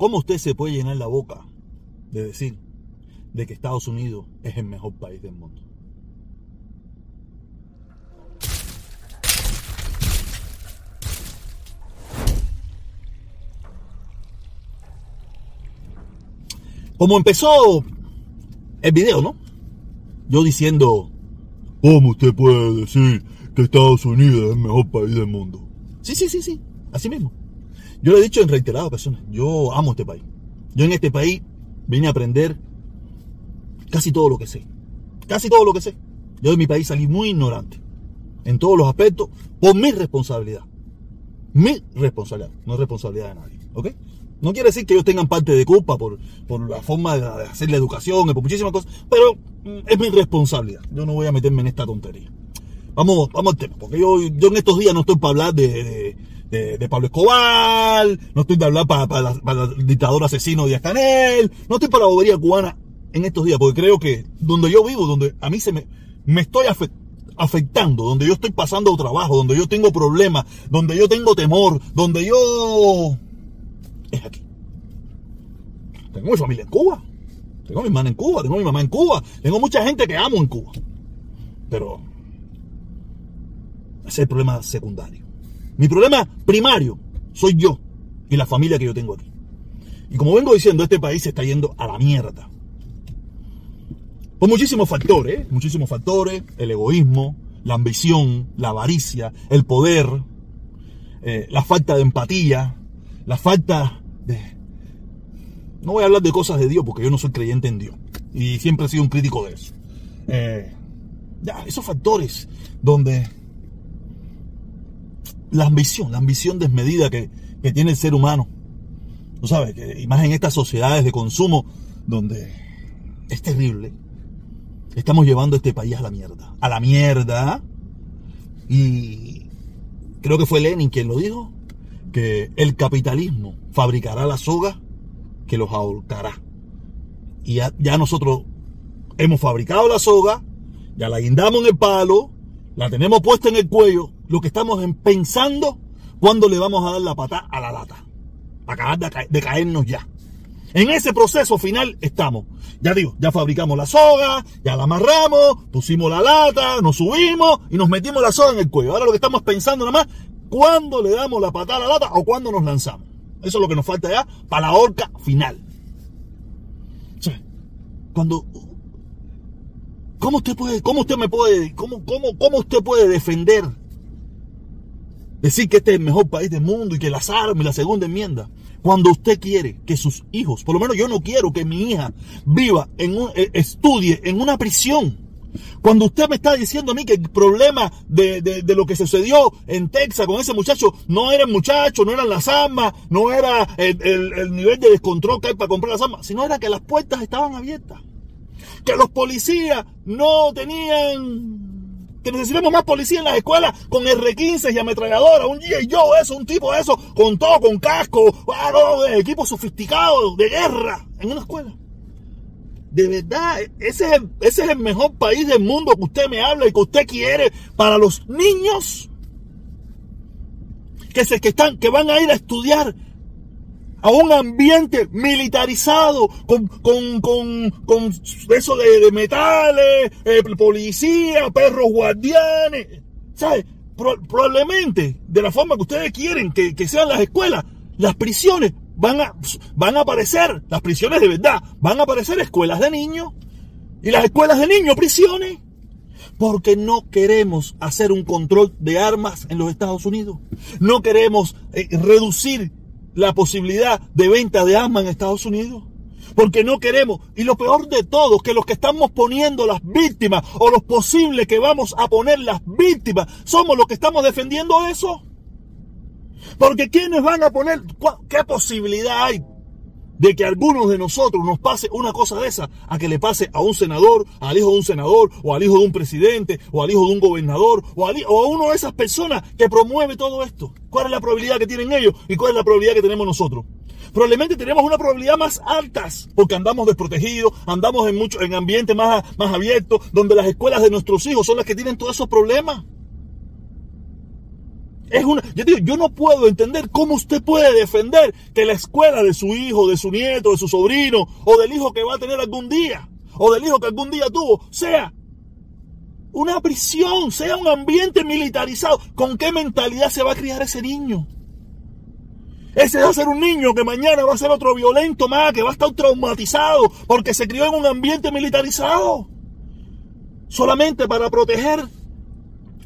¿Cómo usted se puede llenar la boca de decir de que Estados Unidos es el mejor país del mundo? Como empezó el video, ¿no? Yo diciendo, ¿cómo usted puede decir que Estados Unidos es el mejor país del mundo? Sí, sí, sí, sí, así mismo. Yo lo he dicho en reiteradas ocasiones, yo amo este país. Yo en este país vine a aprender casi todo lo que sé. Casi todo lo que sé. Yo de mi país salí muy ignorante. En todos los aspectos, por mi responsabilidad. Mi responsabilidad, no es responsabilidad de nadie. ¿Ok? No quiere decir que ellos tengan parte de culpa por, por la forma de hacer la educación y por muchísimas cosas, pero mm, es mi responsabilidad. Yo no voy a meterme en esta tontería. Vamos, vamos al tema, porque yo, yo en estos días no estoy para hablar de, de, Pablo Escobar, no estoy para hablar para, el dictador asesino de Canel, no estoy para la bobería cubana en estos días, porque creo que donde yo vivo, donde a mí se me, me estoy afectando, donde yo estoy pasando trabajo, donde yo tengo problemas, donde yo tengo temor, donde yo es aquí. Tengo mi familia en Cuba. Tengo mi hermana en Cuba, tengo mi mamá en Cuba, tengo mucha gente que amo en Cuba. Pero ese es el problema secundario. Mi problema primario soy yo y la familia que yo tengo aquí. Y como vengo diciendo, este país se está yendo a la mierda. Por muchísimos factores, muchísimos factores, el egoísmo, la ambición, la avaricia, el poder, eh, la falta de empatía, la falta no voy a hablar de cosas de Dios porque yo no soy creyente en Dios. Y siempre he sido un crítico de eso. Eh, ya, esos factores donde la ambición, la ambición desmedida que, tiene el ser humano. Tú sabes, que, y más en estas sociedades de consumo donde es terrible. Estamos llevando este país a la mierda. A la mierda. Y creo que fue Lenin quien lo dijo que el capitalismo fabricará la soga que los ahorcará. Y ya, nosotros hemos fabricado la soga, ya la guindamos en el palo, la tenemos puesta en el cuello, lo que estamos pensando cuando le vamos a dar la pata a la lata. Acabar de, de caernos ya. En ese proceso final estamos. Ya digo, ya fabricamos la soga, ya la amarramos, pusimos la lata, nos subimos y nos metimos la soga en el cuello. Ahora lo que estamos pensando nada más cuándo le damos la patada a la lata o cuándo nos lanzamos. Eso es lo que nos falta ya para la horca final. O sea, cuando ¿Cómo usted puede, cómo usted me puede, cómo, cómo, cómo usted puede defender? Decir que este es el mejor país del mundo y que las armas y la segunda enmienda. Cuando usted quiere que sus hijos, por lo menos yo no quiero que mi hija viva en un, eh, estudie en una prisión cuando usted me está diciendo a mí que el problema de, lo que sucedió en Texas con ese muchacho no era el muchacho, no eran las armas, no era el, nivel de descontrol que hay para comprar las armas, sino era que las puertas estaban abiertas. Que los policías no tenían que necesitamos más policía en las escuelas con R15 y ametralladora, un y yo eso, un tipo eso, con todo, con casco, ah, equipo sofisticado de guerra en una escuela. De verdad, ese es, el, ese es el mejor país del mundo que usted me habla y que usted quiere para los niños que, se, que, están, que van a ir a estudiar a un ambiente militarizado, con, con, con, con eso de, metales, eh, policía, perros guardianes. ¿Sabe? probablemente, de la forma que ustedes quieren que, que sean las escuelas, las prisiones van a, van a aparecer, las prisiones de verdad, van a aparecer escuelas de niños y las escuelas de niños prisiones. Porque no queremos hacer un control de armas en los Estados Unidos. No queremos eh, reducir la posibilidad de venta de armas en Estados Unidos. Porque no queremos. Y lo peor de todo, que los que estamos poniendo las víctimas o los posibles que vamos a poner las víctimas, somos los que estamos defendiendo eso. Porque ¿quiénes van a poner? ¿Qué posibilidad hay de que algunos de nosotros nos pase una cosa de esa a que le pase a un senador, al hijo de un senador, o al hijo de un presidente, o al hijo de un gobernador, o, o a uno de esas personas que promueve todo esto? ¿Cuál es la probabilidad que tienen ellos y cuál es la probabilidad que tenemos nosotros? Probablemente tenemos una probabilidad más alta porque andamos desprotegidos, andamos en mucho, en ambientes más, más abiertos, donde las escuelas de nuestros hijos son las que tienen todos esos problemas. Es una, yo, digo, yo no puedo entender cómo usted puede defender que la escuela de su hijo, de su nieto, de su sobrino, o del hijo que va a tener algún día, o del hijo que algún día tuvo, sea una prisión, sea un ambiente militarizado. ¿Con qué mentalidad se va a criar ese niño? Ese va a ser un niño que mañana va a ser otro violento más, que va a estar traumatizado porque se crió en un ambiente militarizado. Solamente para proteger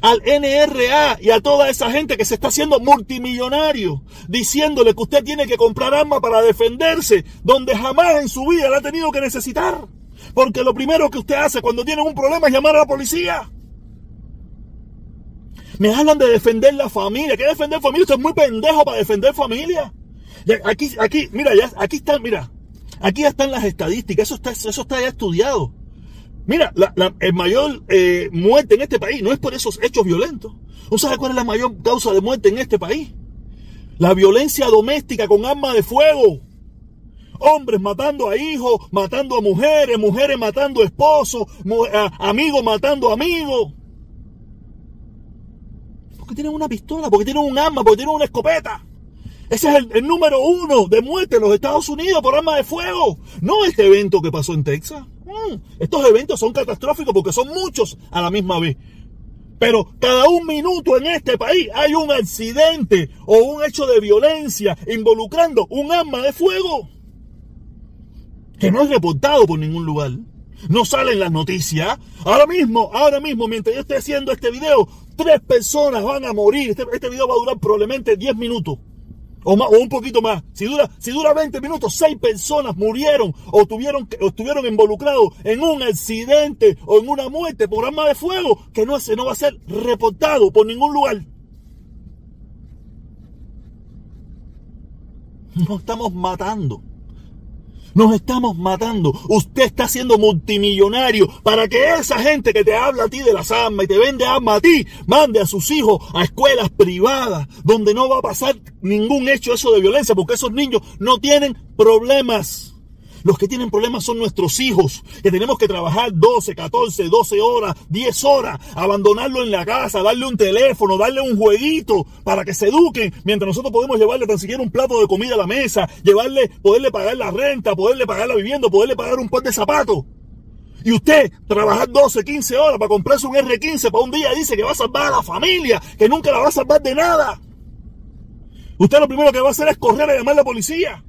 al NRA y a toda esa gente que se está haciendo multimillonario, diciéndole que usted tiene que comprar armas para defenderse, donde jamás en su vida la ha tenido que necesitar. Porque lo primero que usted hace cuando tiene un problema es llamar a la policía. Me hablan de defender la familia. ¿Qué defender familia? Usted es muy pendejo para defender familia. Aquí, aquí, mira, aquí están, mira, aquí están las estadísticas. Eso está, eso está ya estudiado. Mira, la, el mayor eh, muerte en este país no es por esos hechos violentos. ¿Usted sabe cuál es la mayor causa de muerte en este país? La violencia doméstica con arma de fuego. Hombres matando a hijos, matando a mujeres, mujeres matando a esposos, amigos matando a amigos. Porque tienen una pistola, porque tienen un arma, porque tienen una escopeta. Ese es el, número uno de muerte en los Estados Unidos por arma de fuego. No este evento que pasó en Texas. Mm, estos eventos son catastróficos porque son muchos a la misma vez. Pero cada un minuto en este país hay un accidente o un hecho de violencia involucrando un arma de fuego que no es reportado por ningún lugar. No sale en las noticias. Ahora mismo, ahora mismo, mientras yo estoy haciendo este video, tres personas van a morir. Este, este video va a durar probablemente 10 minutos. O, un poquito más. Si dura, si dura 20 minutos, seis personas murieron o, tuvieron, o estuvieron involucrados en un accidente o en una muerte por arma de fuego que no, no va a ser reportado por ningún lugar. Nos estamos matando. Nos estamos matando. Usted está siendo multimillonario para que esa gente que te habla a ti de las armas y te vende armas a ti, mande a sus hijos a escuelas privadas donde no va a pasar ningún hecho eso de violencia porque esos niños no tienen problemas. Los que tienen problemas son nuestros hijos, que tenemos que trabajar 12, 14, 12 horas, 10 horas, abandonarlo en la casa, darle un teléfono, darle un jueguito para que se eduquen, mientras nosotros podemos llevarle tan siquiera un plato de comida a la mesa, llevarle, poderle pagar la renta, poderle pagar la vivienda, poderle pagar un par de zapatos. Y usted trabajar 12, 15 horas para comprarse un R15 para un día dice que va a salvar a la familia, que nunca la va a salvar de nada. Usted lo primero que va a hacer es correr a llamar a la policía.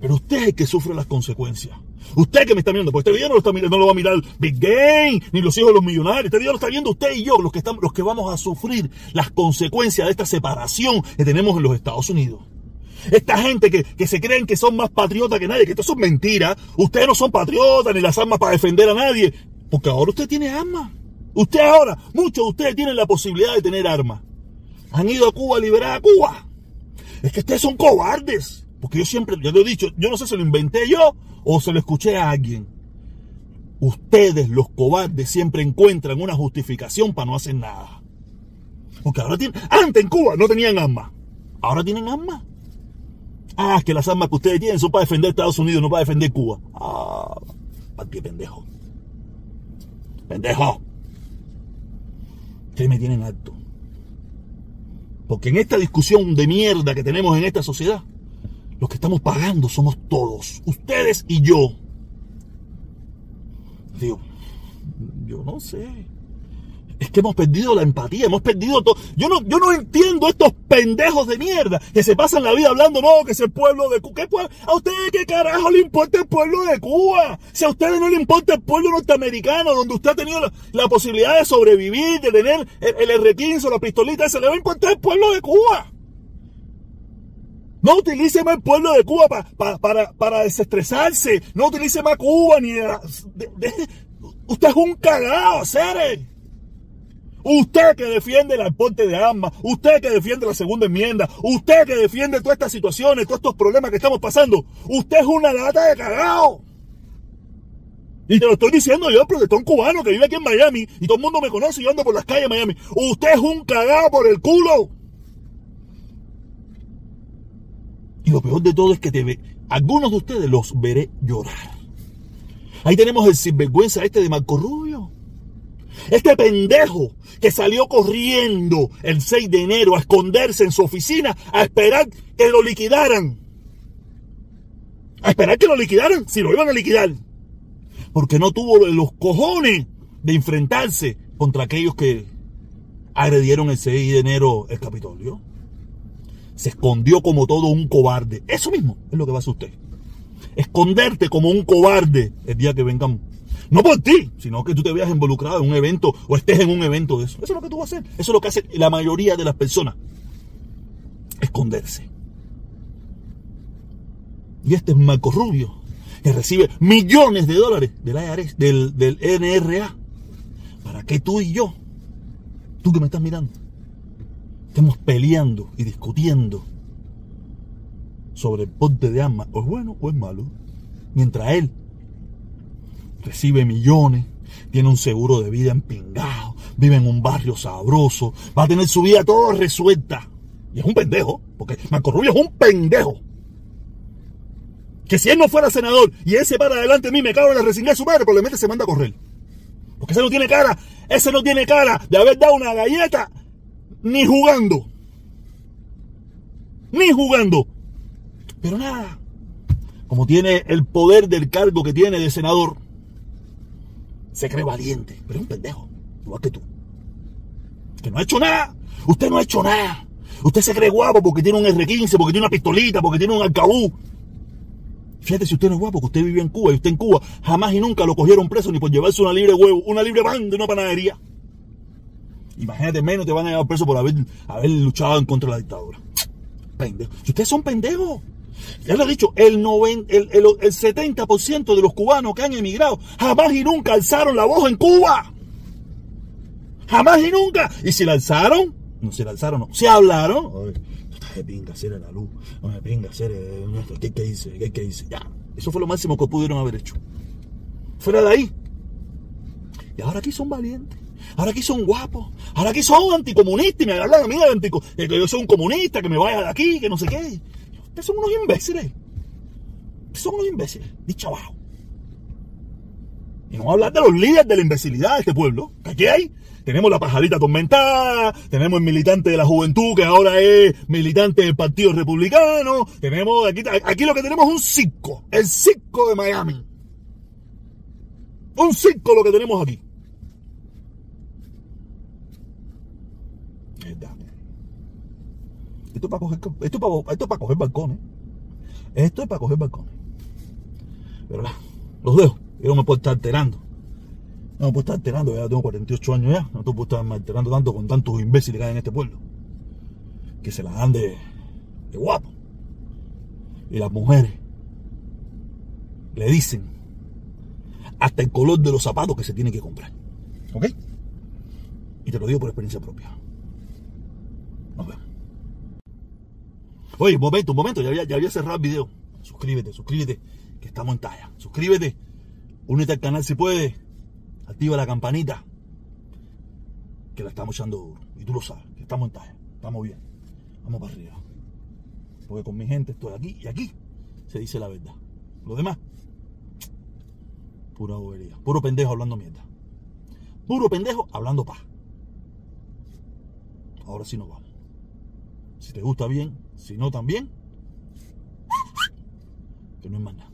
Pero usted es el que sufre las consecuencias. Usted que me está viendo, porque este video no lo, está, no lo va a mirar Big Game, ni los hijos de los millonarios. Este video lo está viendo usted y yo, los que, estamos, los que vamos a sufrir las consecuencias de esta separación que tenemos en los Estados Unidos. Esta gente que, que se creen que son más patriotas que nadie, que esto son mentiras. Ustedes no son patriotas ni las armas para defender a nadie. Porque ahora usted tiene armas. Usted ahora, muchos de ustedes tienen la posibilidad de tener armas. Han ido a Cuba a liberar a Cuba. Es que ustedes son cobardes. Porque yo siempre, yo lo he dicho, yo no sé si lo inventé yo o se lo escuché a alguien. Ustedes, los cobardes, siempre encuentran una justificación para no hacer nada. Porque ahora tienen, antes en Cuba no tenían armas. Ahora tienen armas. Ah, que las armas que ustedes tienen son para defender Estados Unidos, no para defender Cuba. Ah, ¿para qué pendejo? Pendejo. Ustedes me tienen alto. Porque en esta discusión de mierda que tenemos en esta sociedad, los que estamos pagando somos todos, ustedes y yo. Digo, yo no sé. Es que hemos perdido la empatía, hemos perdido todo. Yo no, yo no entiendo estos pendejos de mierda que se pasan la vida hablando, no, que es el pueblo de Cuba. ¿Qué ¿A ustedes qué carajo le importa el pueblo de Cuba? Si a ustedes no le importa el pueblo norteamericano, donde usted ha tenido la, posibilidad de sobrevivir, de tener el, el R15 o la pistolita, se le va a importar el pueblo de Cuba. No utilice más el pueblo de Cuba para, para desestresarse. No utilice más Cuba ni de, Usted es un cagado, seres. Usted que defiende el aporte de armas, usted que defiende la segunda enmienda, usted que defiende todas estas situaciones, todos estos problemas que estamos pasando, usted es una lata de cagado. Y te lo estoy diciendo yo, protestón cubano que vive aquí en Miami, y todo el mundo me conoce y yo ando por las calles de Miami. Usted es un cagado por el culo. Y lo peor de todo es que te ve, algunos de ustedes los veré llorar. Ahí tenemos el sinvergüenza este de Marco Rubio. Este pendejo que salió corriendo el 6 de enero a esconderse en su oficina a esperar que lo liquidaran. A esperar que lo liquidaran, si lo iban a liquidar. Porque no tuvo los cojones de enfrentarse contra aquellos que agredieron el 6 de enero el Capitolio. Se escondió como todo un cobarde. Eso mismo es lo que va a hacer usted. Esconderte como un cobarde el día que vengan no por ti, sino que tú te veas involucrado en un evento o estés en un evento de eso. Eso es lo que tú vas a hacer. Eso es lo que hace la mayoría de las personas. Esconderse. Y este es Marco Rubio, que recibe millones de dólares del IRS, del, del NRA. ¿Para que tú y yo, tú que me estás mirando, estemos peleando y discutiendo sobre el porte de armas, o es bueno o es malo, mientras él recibe millones, tiene un seguro de vida empingado, vive en un barrio sabroso, va a tener su vida toda resuelta. Y es un pendejo, porque Marco Rubio es un pendejo. Que si él no fuera senador y él se para adelante de mí, me cago en la resignación de su madre, probablemente se manda a correr. Porque ese no tiene cara, ese no tiene cara de haber dado una galleta ni jugando. Ni jugando. Pero nada, como tiene el poder del cargo que tiene de senador, se cree valiente, pero es un pendejo, igual que tú. Que no ha hecho nada. Usted no ha hecho nada. Usted se cree guapo porque tiene un R15, porque tiene una pistolita, porque tiene un arcabú. Fíjate si usted no es guapo, que usted vive en Cuba y usted en Cuba jamás y nunca lo cogieron preso ni por llevarse una libre huevo, una libre pan de una panadería. Imagínate, menos te van a llevar preso por haber, luchado en contra de la dictadura. Pendejo. Si ustedes son pendejos. Ya lo he dicho, el, el, el, el 70% de los cubanos que han emigrado jamás y nunca alzaron la voz en Cuba. Jamás y nunca. Y si la alzaron, no se la alzaron, no. Se hablaron. Oye, de pinga la luz. No hacer. ¿Qué, qué hice? ¿Qué, qué hice? Ya. Eso fue lo máximo que pudieron haber hecho. Fuera de ahí. Y ahora aquí son valientes. Ahora aquí son guapos. Ahora aquí son anticomunistas. Y me hablan a mí de antico, que yo soy un comunista, que me vaya de aquí, que no sé qué. Ustedes son unos imbéciles. Ustedes son unos imbéciles. Dicho abajo. Y no hablar de los líderes de la imbecilidad de este pueblo. Que aquí hay. Tenemos la pajarita atormentada, tenemos el militante de la juventud que ahora es militante del Partido Republicano, tenemos aquí, aquí lo que tenemos es un circo, el circo de Miami. Un circo lo que tenemos aquí. Esto es para coger, esto para, coger balcones. Esto es para coger balcones. Pero los dejo. Yo no me puedo estar alterando. No me puedo estar alterando, ya tengo 48 años ya. No te puedo estar alterando tanto con tantos imbéciles que hay en este pueblo. Que se la dan de guapo. Y las mujeres le dicen hasta el color de los zapatos que se tienen que comprar. ¿Ok? Y te lo digo por experiencia propia. Nos vemos. Oye, un momento, un momento, ya había, ya había cerrado el video. Suscríbete, suscríbete, que estamos en talla. Suscríbete, únete al canal si puedes, activa la campanita, que la estamos echando duro. Y tú lo sabes, que estamos en talla, estamos bien. Vamos para arriba. Porque con mi gente estoy aquí y aquí se dice la verdad. Lo demás, pura bobería. Puro pendejo hablando mierda. Puro pendejo hablando paz. Ahora sí nos vamos. Si te gusta bien, si no también, que no es más.